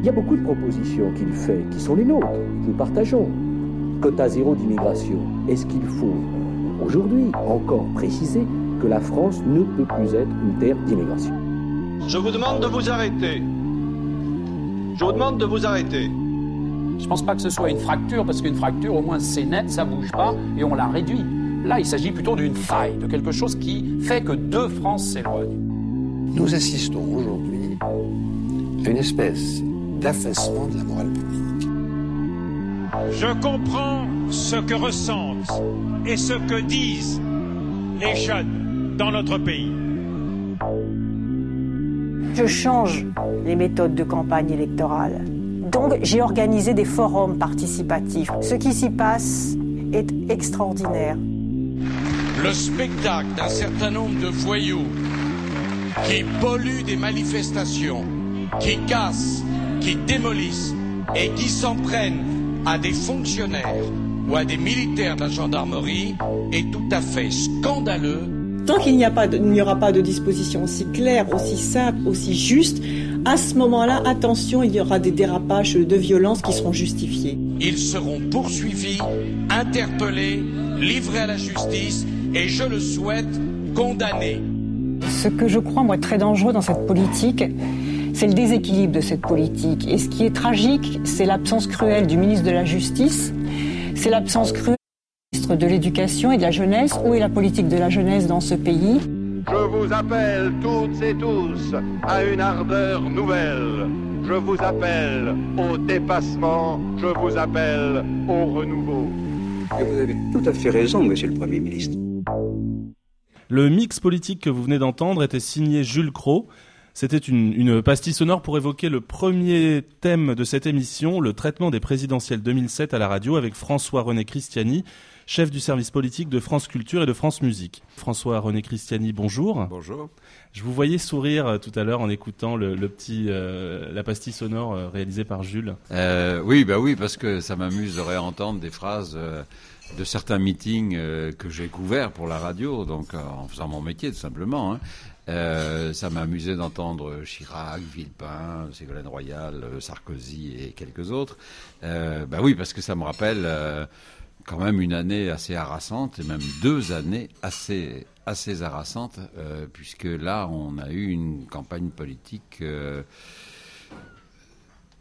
Il y a beaucoup de propositions qu'il fait qui sont les nôtres, que nous partageons. Quota zéro d'immigration. Est-ce qu'il faut aujourd'hui encore préciser que la France ne peut plus être une terre d'immigration? Je vous demande de vous arrêter. Je vous demande de vous arrêter. Je ne pense pas que ce soit une fracture, parce qu'une fracture, au moins, c'est net, ça bouge pas, et on la réduit. Là, il s'agit plutôt d'une faille, de quelque chose qui fait que deux France s'éloignent. Nous assistons aujourd'hui à une espèce d'affaissement de la morale publique. Je comprends ce que ressentent et ce que disent les jeunes dans notre pays. Je change les méthodes de campagne électorale. Donc j'ai organisé des forums participatifs. Ce qui s'y passe est extraordinaire. Le spectacle d'un certain nombre de voyous qui polluent des manifestations, qui cassent, qui démolissent et qui s'en prennent à des fonctionnaires ou à des militaires de la gendarmerie est tout à fait scandaleux. Tant qu'il n'y aura pas de disposition aussi claire, aussi simple, aussi juste, à ce moment-là, attention, il y aura des dérapages de violence qui seront justifiés. Ils seront poursuivis, interpellés, livrés à la justice et, je le souhaite, condamnés. Ce que je crois, moi, très dangereux dans cette politique, c'est le déséquilibre de cette politique. Et ce qui est tragique, c'est l'absence cruelle du ministre de la Justice, c'est l'absence cruelle du ministre de l'Éducation et de la Jeunesse. Où est la politique de la jeunesse dans ce pays? Je vous appelle toutes et tous à une ardeur nouvelle. Je vous appelle au dépassement, je vous appelle au renouveau. Et vous avez tout à fait raison, monsieur le Premier ministre. Le mix politique que vous venez d'entendre était signé Jules Cros. C'était une, une, pastille sonore pour évoquer le premier thème de cette émission, le traitement des présidentielles 2007 à la radio avec François-René Christiani, chef du service politique de France Culture et de France Musique. François-René Christiani, bonjour. Bonjour. Je vous voyais sourire euh, tout à l'heure en écoutant le, le petit, euh, la pastille sonore euh, réalisée par Jules. Euh, oui, bah oui, parce que ça m'amuse de réentendre des phrases euh, de certains meetings euh, que j'ai couverts pour la radio, donc en faisant mon métier tout simplement. Hein. Euh, ça m'a amusé d'entendre Chirac, Villepin, Ségolène Royal, Sarkozy et quelques autres. Euh, bah oui, parce que ça me rappelle euh, quand même une année assez harassante, et même deux années assez, assez harassante, euh, puisque là, on a eu une campagne politique euh,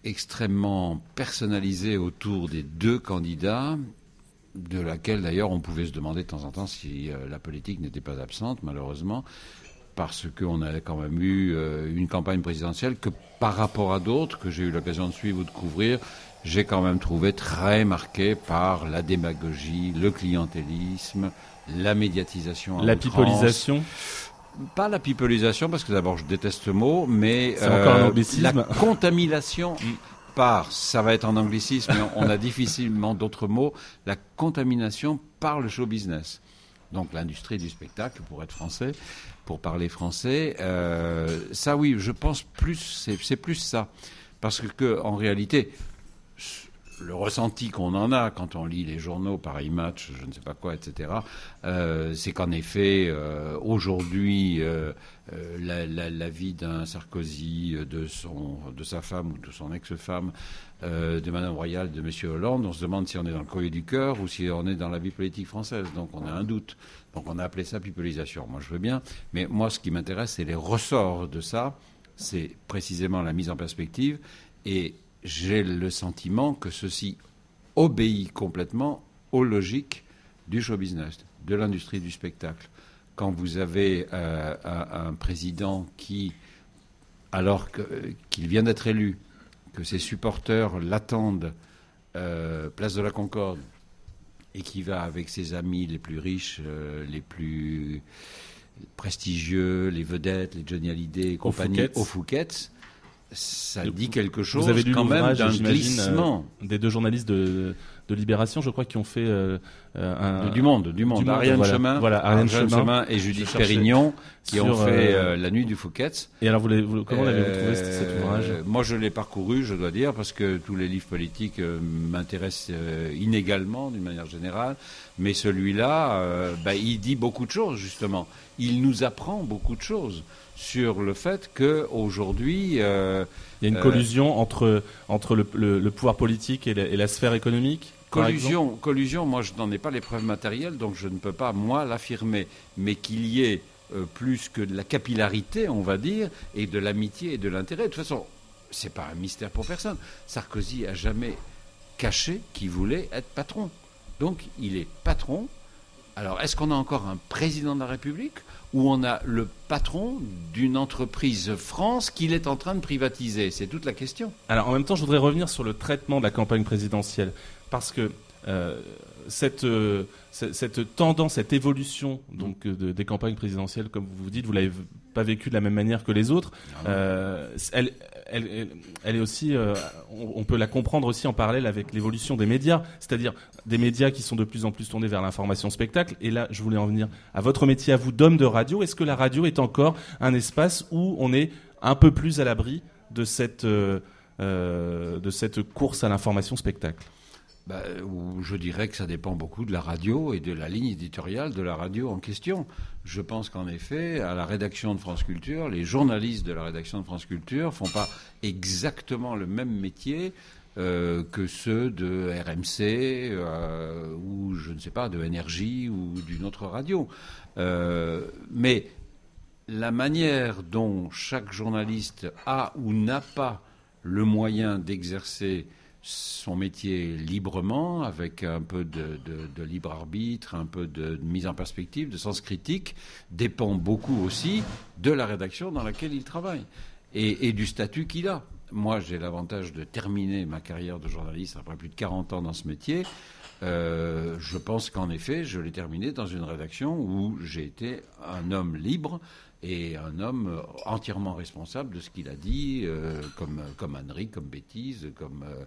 extrêmement personnalisée autour des deux candidats, de laquelle d'ailleurs on pouvait se demander de temps en temps si euh, la politique n'était pas absente, malheureusement, parce qu'on a quand même eu euh, une campagne présidentielle que par rapport à d'autres que j'ai eu l'occasion de suivre ou de couvrir, j'ai quand même trouvé très marquée par la démagogie, le clientélisme, la médiatisation. La pipolisation pas la pipolisation, parce que d'abord je déteste ce mot, mais euh, la contamination par, ça va être en anglicisme, mais on a difficilement d'autres mots, la contamination par le show business. Donc l'industrie du spectacle, pour être français, pour parler français, euh, ça oui, je pense plus, c'est plus ça. Parce que, en réalité, le ressenti qu'on en a quand on lit les journaux, pareil match, je ne sais pas quoi, etc., euh, c'est qu'en effet, euh, aujourd'hui, euh, la, vie d'un Sarkozy, de, son, de sa femme ou de son ex-femme, de Madame Royal, de Monsieur Hollande, on se demande si on est dans le courrier du cœur ou si on est dans la vie politique française. Donc on a un doute. Donc on a appelé ça pipolisation. Moi je veux bien, mais moi ce qui m'intéresse, c'est les ressorts de ça. C'est précisément la mise en perspective et j'ai le sentiment que ceci obéit complètement aux logiques du show business, de l'industrie du spectacle. Quand vous avez euh, un, un, président qui, alors qu'il qu vient d'être élu, que ses supporters l'attendent euh, place de la Concorde et qui va avec ses amis les plus riches, euh, les plus prestigieux, les vedettes, les Johnny Hallyday et compagnie, au Fouquet's, ça dit quelque chose Vous avez lu quand même d'un euh, glissement. des deux journalistes de, de Libération, je crois, qui ont fait euh, un, du Monde, du Monde, du Ariane voilà, Chemin, voilà, Ariane Chemin, Chemin, et Judith Pérignon, qui sur, ont fait euh, La Nuit du Fouquet's. Et alors, vous, vous comment l'avez-vous trouvé cet ouvrage? Moi, je l'ai parcouru, je dois dire, parce que tous les livres politiques m'intéressent inégalement, d'une manière générale. Mais celui-là, bah, il dit beaucoup de choses, justement. Il nous apprend beaucoup de choses sur le fait qu'aujourd'hui, euh, Il y a une Euh, collusion entre, entre le, le- le pouvoir politique et la, et la sphère économique Collusion, collusion, moi je n'en ai pas les preuves matérielles, donc je ne peux pas, moi, l'affirmer. Mais qu'il y ait euh, plus que de la capillarité, on va dire, et de l'amitié et de l'intérêt. De toute façon, c'est pas un mystère pour personne. Sarkozy a jamais caché qu'il voulait être patron. Donc il est patron. Alors est-ce qu'on a encore un président de la République? Ou on a le patron d'une entreprise France qu'il est en train de privatiser C'est toute la question. Alors en même temps, je voudrais revenir sur le traitement de la campagne présidentielle, parce que cette, euh, cette, tendance, cette évolution donc euh, de- des campagnes présidentielles, comme vous vous dites, vous l'avez pas vécu de la même manière que les autres. Euh, elle, elle, elle- elle est aussi, euh, on, on peut la comprendre aussi en parallèle avec l'évolution des médias, c'est-à-dire des médias qui sont de plus en plus tournés vers l'information spectacle. Et là, je voulais en venir à votre métier, à vous d'homme de radio. Est-ce que la radio est encore un espace où on est un peu plus à l'abri de cette euh, euh, de cette course à l'information spectacle? Bah, je dirais que ça dépend beaucoup de la radio et de la ligne éditoriale de la radio en question. Je pense qu'en effet, à la rédaction de France Culture, les journalistes de la rédaction de France Culture font pas exactement le même métier euh, que ceux de RMC euh, ou je ne sais pas de NRJ ou d'une autre radio. Euh, mais la manière dont chaque journaliste a ou n'a pas le moyen d'exercer son métier librement, avec un peu de, libre arbitre, un peu de, mise en perspective, de sens critique, dépend beaucoup aussi de la rédaction dans laquelle il travaille et, et du statut qu'il a. Moi, j'ai l'avantage de terminer ma carrière de journaliste après plus de 40 ans dans ce métier. Euh, je pense qu'en effet, je l'ai terminé dans une rédaction où j'ai été un homme libre et un homme entièrement responsable de ce qu'il a dit, euh, comme, comme ânerie, comme bêtise, comme euh,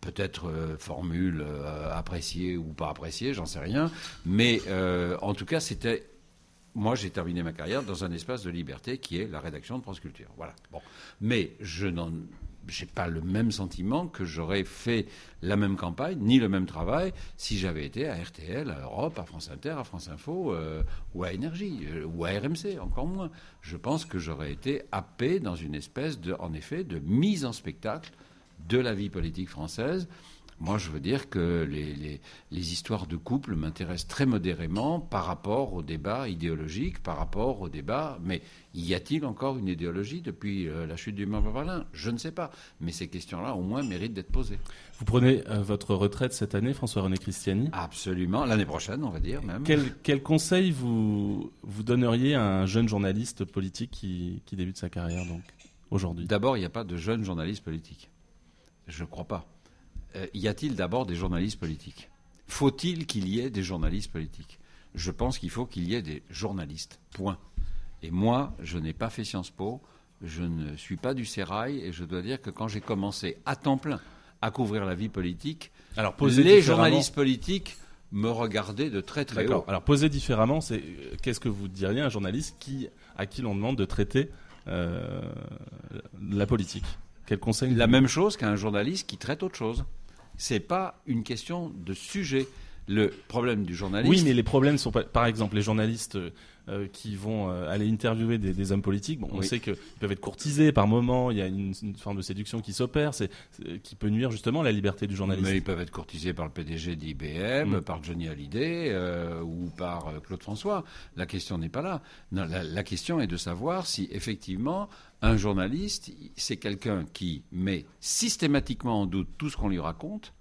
peut-être formule appréciée ou pas appréciée, j'en sais rien. Mais en tout cas, c'était moi, j'ai terminé ma carrière dans un espace de liberté qui est la rédaction de France Culture. Voilà. Bon. Mais je n'en j'ai pas le même sentiment que j'aurais fait la même campagne ni le même travail si j'avais été à RTL, à Europe, à France Inter, à France Info euh, ou à Énergie euh, ou à RMC, encore moins. Je pense que j'aurais été happé dans une espèce en effet, de mise en spectacle de la vie politique française. Moi, je veux dire que les, les- les histoires de couple m'intéressent très modérément par rapport au débat idéologique, par rapport au débat. Mais y a-t-il encore une idéologie depuis euh, la chute du mur de Berlin? Je ne sais pas. Mais ces questions-là, au moins, méritent d'être posées. Vous prenez euh, votre retraite cette année, François-René Christiani? Absolument. L'année prochaine, on va dire même. Quel, quel conseil vous, vous donneriez à un jeune journaliste politique qui, qui débute sa carrière donc aujourd'hui? D'abord, il n'y a pas de jeunes journalistes politiques. Je ne crois pas. Euh, y a-t-il d'abord des journalistes politiques? Faut-il qu'il y ait des journalistes politiques? Je pense qu'il faut qu'il y ait des journalistes. Point. Et moi, je n'ai pas fait Sciences Po, je ne suis pas du sérail, et je dois dire que quand j'ai commencé à temps plein à couvrir la vie politique, Alors, les journalistes politiques me regardaient de très très haut. Alors posé différemment, c'est euh, qu'est-ce que vous diriez à un journaliste qui, à qui l'on demande de traiter euh, la politique? Quel conseil La même chose qu'un journaliste qui traite autre chose. C'est pas une question de sujet. Le problème du journaliste. Oui, mais les problèmes sont pas. Par exemple, les journalistes euh, euh, qui vont euh, aller interviewer des, des hommes politiques, bon, on Oui. sait qu'ils peuvent être courtisés par moment. Il y a une, une forme de séduction qui s'opère, c'est qui peut nuire justement à la liberté du journaliste. Mais ils peuvent être courtisés par le PDG d'IBM, Mm. par Johnny Hallyday euh, ou par Claude François. La question n'est pas là. Non, la, la question est de savoir si effectivement un journaliste, c'est quelqu'un qui met systématiquement en doute tout ce qu'on lui raconte.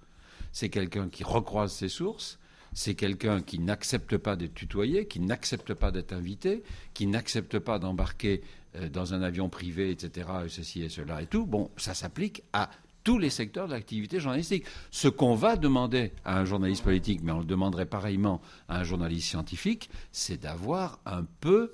C'est quelqu'un qui recroise ses sources. C'est quelqu'un qui n'accepte pas d'être tutoyé, qui n'accepte pas d'être invité, qui n'accepte pas d'embarquer euh, dans un avion privé, etc., et ceci et cela et tout. Bon, ça s'applique à tous les secteurs de l'activité journalistique. Ce qu'on va demander à un journaliste politique, mais on le demanderait pareillement à un journaliste scientifique, c'est d'avoir un peu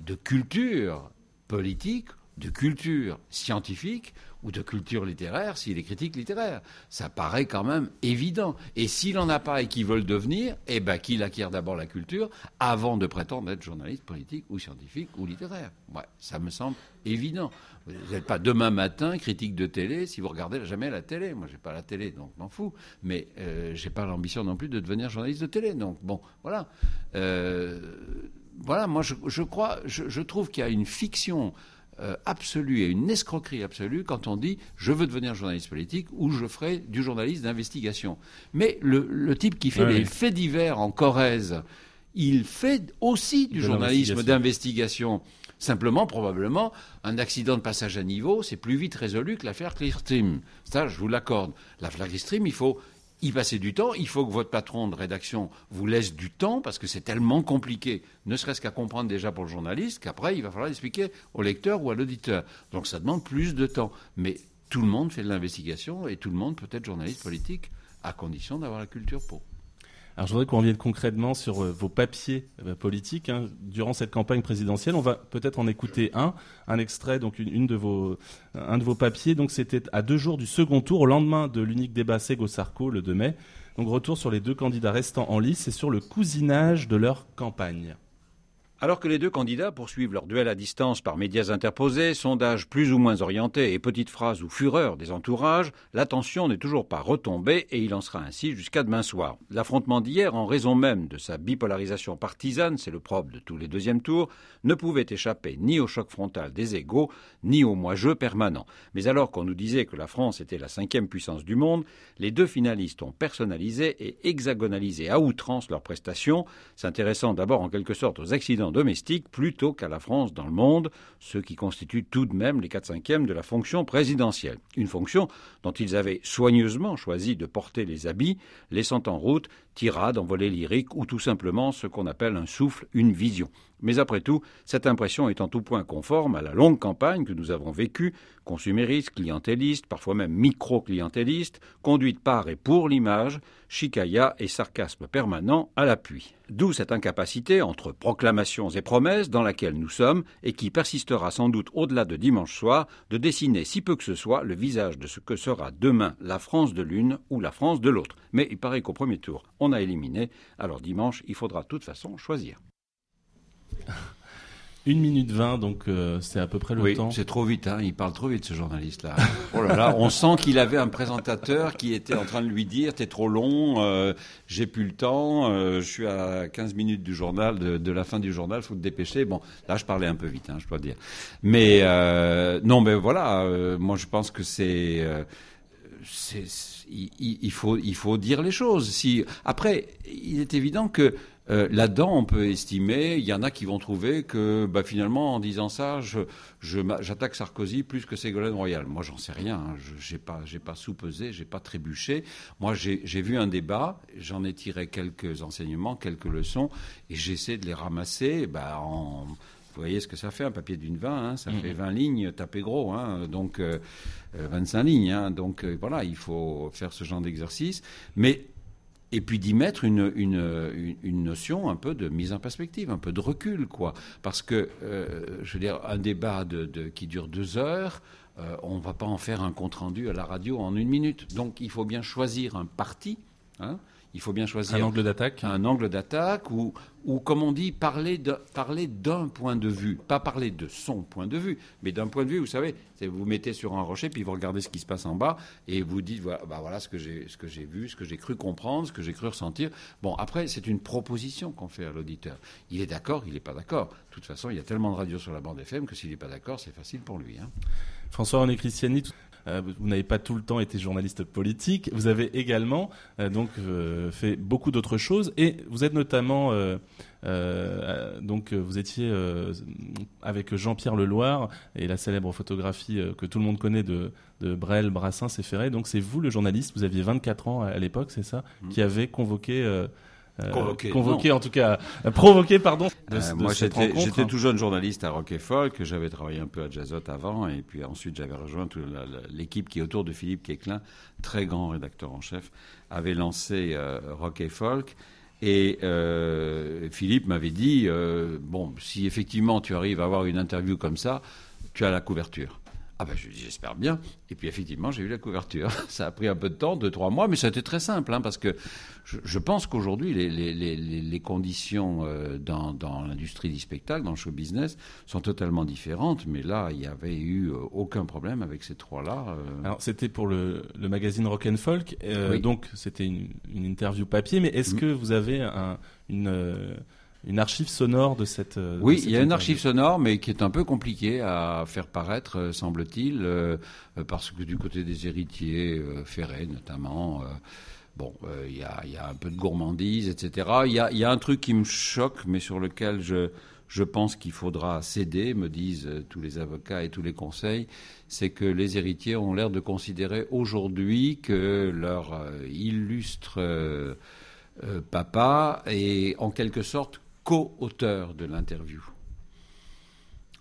de culture politique, de culture scientifique ou de culture littéraire s'il est critique littéraire. Ça paraît quand même évident. Et s'il n'en a pas et qu'il veut le devenir, eh ben qu'il acquiert d'abord la culture avant de prétendre être journaliste politique ou scientifique ou littéraire. Ouais, ça me semble évident. Vous n'êtes pas demain matin critique de télé si vous regardez jamais la télé. Moi, j'ai pas la télé, donc je m'en fous. Mais euh, j'ai pas l'ambition non plus de devenir journaliste de télé. Donc bon, voilà. Euh, voilà, moi je, je crois, je, je trouve qu'il y a une fiction euh, absolue et une escroquerie absolue quand on dit je veux devenir journaliste politique ou je ferai du journaliste d'investigation. Mais le, type qui fait les faits divers en Corrèze, il fait aussi du journalisme d'investigation. Simplement, probablement, un accident de passage à niveau, c'est plus vite résolu que l'affaire Clearstream. Ça, je vous l'accorde. L'affaire Clearstream, il faut y passer du temps. Il faut que votre patron de rédaction vous laisse du temps parce que c'est tellement compliqué, ne serait-ce qu'à comprendre déjà pour le journaliste, qu'après, il va falloir expliquer au lecteur ou à l'auditeur. Donc ça demande plus de temps. Mais tout le monde fait de l'investigation et tout le monde peut être journaliste politique à condition d'avoir la culture pour. Alors je voudrais qu'on revienne concrètement sur euh, vos papiers euh, politiques hein. durant cette campagne présidentielle. On va peut-être en écouter un, un extrait, donc une, de vos, un de vos papiers. Donc c'était à deux jours du second tour, au lendemain de l'unique débat Sego-Sarko le 2 mai. Donc retour sur les deux candidats restants en lice et sur le cousinage de leur campagne. Alors que les deux candidats poursuivent leur duel à distance par médias interposés, sondages plus ou moins orientés et petites phrases ou fureurs des entourages, l'attention n'est toujours pas retombée et il en sera ainsi jusqu'à demain soir. L'affrontement d'hier, en raison même de sa bipolarisation partisane, c'est le propre de tous les deuxièmes tours, ne pouvait échapper ni au choc frontal des égaux, ni au moi-jeu permanent. Mais alors qu'on nous disait que la France était la cinquième puissance du monde, les deux finalistes ont personnalisé et hexagonalisé à outrance leurs prestations, s'intéressant d'abord en quelque sorte aux accidents domestique plutôt qu'à la France dans le monde, ce qui constitue tout de même les 4 cinquièmes de la fonction présidentielle. Une fonction dont ils avaient soigneusement choisi de porter les habits, laissant en route tirades, envolées lyriques ou tout simplement ce qu'on appelle un souffle, une vision. Mais après tout, cette impression est en tout point conforme à la longue campagne que nous avons vécue, consumériste, clientéliste, parfois même micro-clientéliste, conduite par et pour l'image, chicaya et sarcasme permanent à l'appui. D'où cette incapacité entre proclamations et promesses dans laquelle nous sommes et qui persistera sans doute au-delà de dimanche soir de dessiner si peu que ce soit le visage de ce que sera demain la France de l'une ou la France de l'autre. Mais il paraît qu'au premier tour, on a éliminé, alors dimanche, il faudra de toute façon choisir. Une minute vingt, donc euh, c'est à peu près le oui, temps. c'est trop vite, hein. il parle trop vite ce journaliste-là. oh là là, on sent qu'il avait un présentateur qui était en train de lui dire T'es trop long, euh, j'ai plus le temps, euh, je suis à 15 minutes du journal, de, la fin du journal, faut te dépêcher. Bon, là je parlais un peu vite, hein, je dois dire. Mais non, mais voilà, moi je pense que c'est. Il, faut, il faut dire les choses. Si, après, il est évident que euh, là-dedans, on peut estimer, il y en a qui vont trouver que bah, finalement, en disant ça, j'attaque Sarkozy plus que Ségolène Royal. Moi, j'en sais rien. Hein. Je n'ai pas, pas sous-pesé, j'ai pas trébuché. Moi, j'ai vu un débat, j'en ai tiré quelques enseignements, quelques leçons, et j'essaie de les ramasser bah, en vous voyez ce que ça fait, un papier d'une 20, hein, ça fait 20 lignes, tapé gros, hein, donc 25 euh, euh, lignes. Hein, donc voilà, il faut faire ce genre d'exercice. Mais et puis d'y mettre une, une, une, notion un peu de mise en perspective, un peu de recul, quoi. Parce que, euh, je veux dire, un débat de, de qui dure deux heures, euh, on ne va pas en faire un compte-rendu à la radio en une minute. Donc il faut bien choisir un parti. Hein, il faut bien choisir un angle d'attaque, un angle d'attaque ou, ou comme on dit, parler d'un point de vue, pas parler de son point de vue, mais d'un point de vue. Vous savez, vous mettez sur un rocher puis vous regardez ce qui se passe en bas et vous dites voilà, bah voilà ce que j'ai ce que j'ai vu, ce que j'ai cru comprendre, ce que j'ai cru ressentir. Bon, après c'est une proposition qu'on fait à l'auditeur. Il est d'accord, il n'est pas d'accord. De toute façon, il y a tellement de radios sur la bande FM que s'il n'est pas d'accord, c'est facile pour lui. Hein. François-René Christiani, euh, vous n'avez pas tout le temps été journaliste politique. Vous avez également euh, donc euh, fait beaucoup d'autres choses et vous êtes notamment donc vous étiez avec Jean-Pierre Leloir et la célèbre photographie que tout le monde connaît de, de Brel, Brassens et Ferré. Donc c'est vous le journaliste. Vous aviez 24 ans à, l'époque, c'est ça, mmh. qui avait convoqué convoqué, convoqué en tout cas, provoqué, pardon. De, moi, j'étais tout jeune journaliste à Rock et Folk. J'avais travaillé un peu à Jazzot avant, et puis ensuite j'avais rejoint l'équipe qui est autour de Philippe Quéclin, très grand rédacteur en chef, avait lancé euh, Rock et Folk. Et euh, Philippe m'avait dit euh, bon, si effectivement tu arrives à avoir une interview comme ça, tu as la couverture. Ah ben je j'espère bien. Et puis effectivement, j'ai eu la couverture. Ça a pris un peu de temps, deux, trois mois, mais ça a été très simple, hein, parce que je, pense qu'aujourd'hui, les, les, les, les, conditions euh, dans, dans l'industrie du spectacle, dans le show business, sont totalement différentes. Mais là, il n'y avait eu euh, aucun problème avec ces trois-là. Euh. Alors c'était pour le, le, magazine Rock and Folk, donc c'était une, une, interview papier, mais est-ce mm. que vous avez un, une une archive sonore de cette. oui, il y a une archive sonore, mais qui est un peu compliquée à faire paraître, semble-t-il, parce que du côté des héritiers, Ferré notamment. Bon, il y, a, y, a, un peu de gourmandise, etc. Il y a, y a, un truc qui me choque, mais sur lequel je, je pense qu'il faudra céder, me disent tous les avocats et tous les conseils, c'est que les héritiers ont l'air de considérer aujourd'hui que leur euh, illustre euh, euh, papa est en quelque sorte co-auteur de l'interview.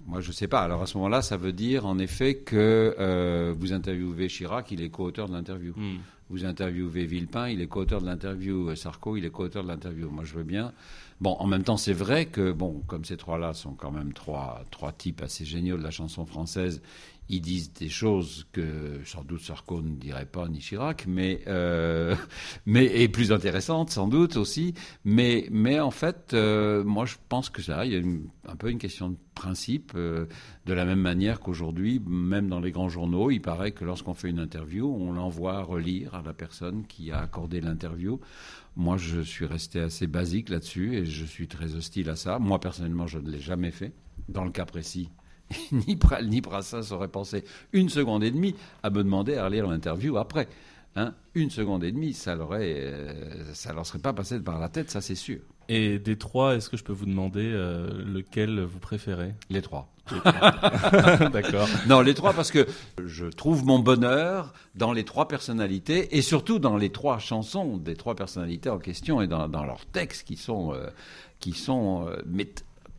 Moi, je ne sais pas. Alors, à ce moment-là, ça veut dire, en effet, que vous interviewez Chirac, il est co-auteur de l'interview. Hmm. Vous interviewez Villepin, il est co-auteur de l'interview. Sarko, il est co-auteur de l'interview. Moi, je veux bien. Bon, en même temps, c'est vrai que, bon, comme ces trois-là sont quand même trois, trois types assez géniaux de la chanson française, ils disent des choses que sans doute Sarko ne dirait pas ni Chirac, mais euh, mais et plus intéressantes sans doute aussi. Mais mais en fait, euh, moi je pense que ça, il y a un peu une question de principe. Euh, de la même manière qu'aujourd'hui, même dans les grands journaux, il paraît que lorsqu'on fait une interview, on l'envoie relire à la personne qui a accordé l'interview. Moi, je suis resté assez basique là-dessus et je suis très hostile à ça. Moi personnellement, je ne l'ai jamais fait. Dans le cas précis, ni Pral ni Brassens auraient pensé une seconde et demie à me demander à relire l'interview après. Hein. une seconde et demie, ça leur euh, ça leur serait pas passé par la tête, ça c'est sûr. Et des trois, est-ce que je peux vous demander euh, lequel vous préférez? Les trois. D'accord. Non, les trois parce que je trouve mon bonheur dans les trois personnalités et surtout dans les trois chansons des trois personnalités en question et dans, leurs textes qui sont euh, qui sont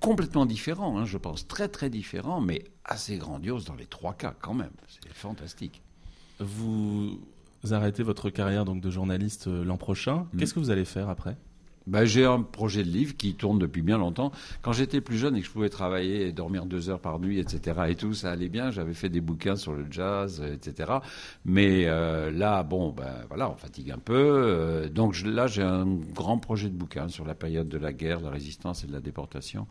complètement différent, hein, je pense, très très différent, mais assez grandiose dans les trois cas quand même. C'est fantastique. Vous arrêtez votre carrière donc de journaliste euh, l'an prochain. Mm. Qu'est-ce que vous allez faire après? Ben, j'ai un projet de livre qui tourne depuis bien longtemps. Quand j'étais plus jeune et que je pouvais travailler et dormir deux heures par nuit, etc. et tout, ça allait bien. J'avais fait des bouquins sur le jazz, etc. Mais euh, là, bon, ben voilà, on fatigue un peu. Euh, donc là, j'ai un grand projet de bouquin sur la période de la guerre, de la résistance et de la déportation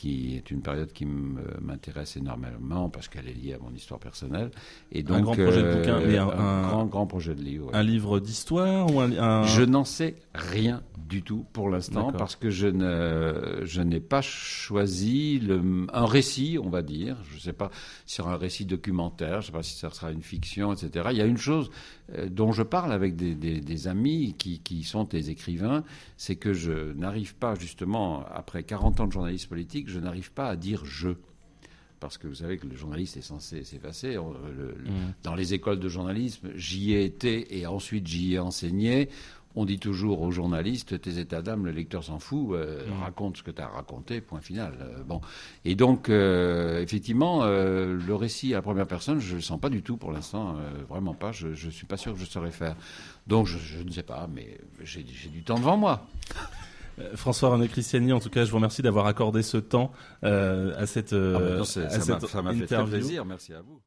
qui est une période qui m'intéresse énormément parce qu'elle est liée à mon histoire personnelle. Et donc, un grand projet de bouquin, mais un, un, grand, grand projet de livre. Un livre d'histoire ou un, Je n'en sais rien du tout pour l'instant parce que je ne je n'ai pas choisi le, un récit, on va dire. Je ne sais pas si sera un récit documentaire, je ne sais pas si ça sera une fiction, etc. Il y a une chose euh, dont je parle avec des, des, des amis qui, qui sont des écrivains, c'est que je n'arrive pas justement après 40 ans de journalisme politique je n'arrive pas à dire je. Parce que vous savez que le journaliste est censé s'effacer. Euh, mmh. Dans les écoles de journalisme, j'y ai été et ensuite j'y ai enseigné. On dit toujours aux journalistes, tes états d'âme, le lecteur s'en fout, euh, mmh. raconte ce que tu as raconté, point final. Euh, bon. Et donc, effectivement, le récit à la première personne, je ne le sens pas du tout pour l'instant, vraiment pas. Je ne suis pas sûr que je saurais faire. Donc, je, je ne sais pas, mais j'ai du temps devant moi. Euh, François-René Christiani, en tout cas, je vous remercie d'avoir accordé ce temps euh, à cette, euh, ah, ça m'a fait très plaisir. Merci à vous.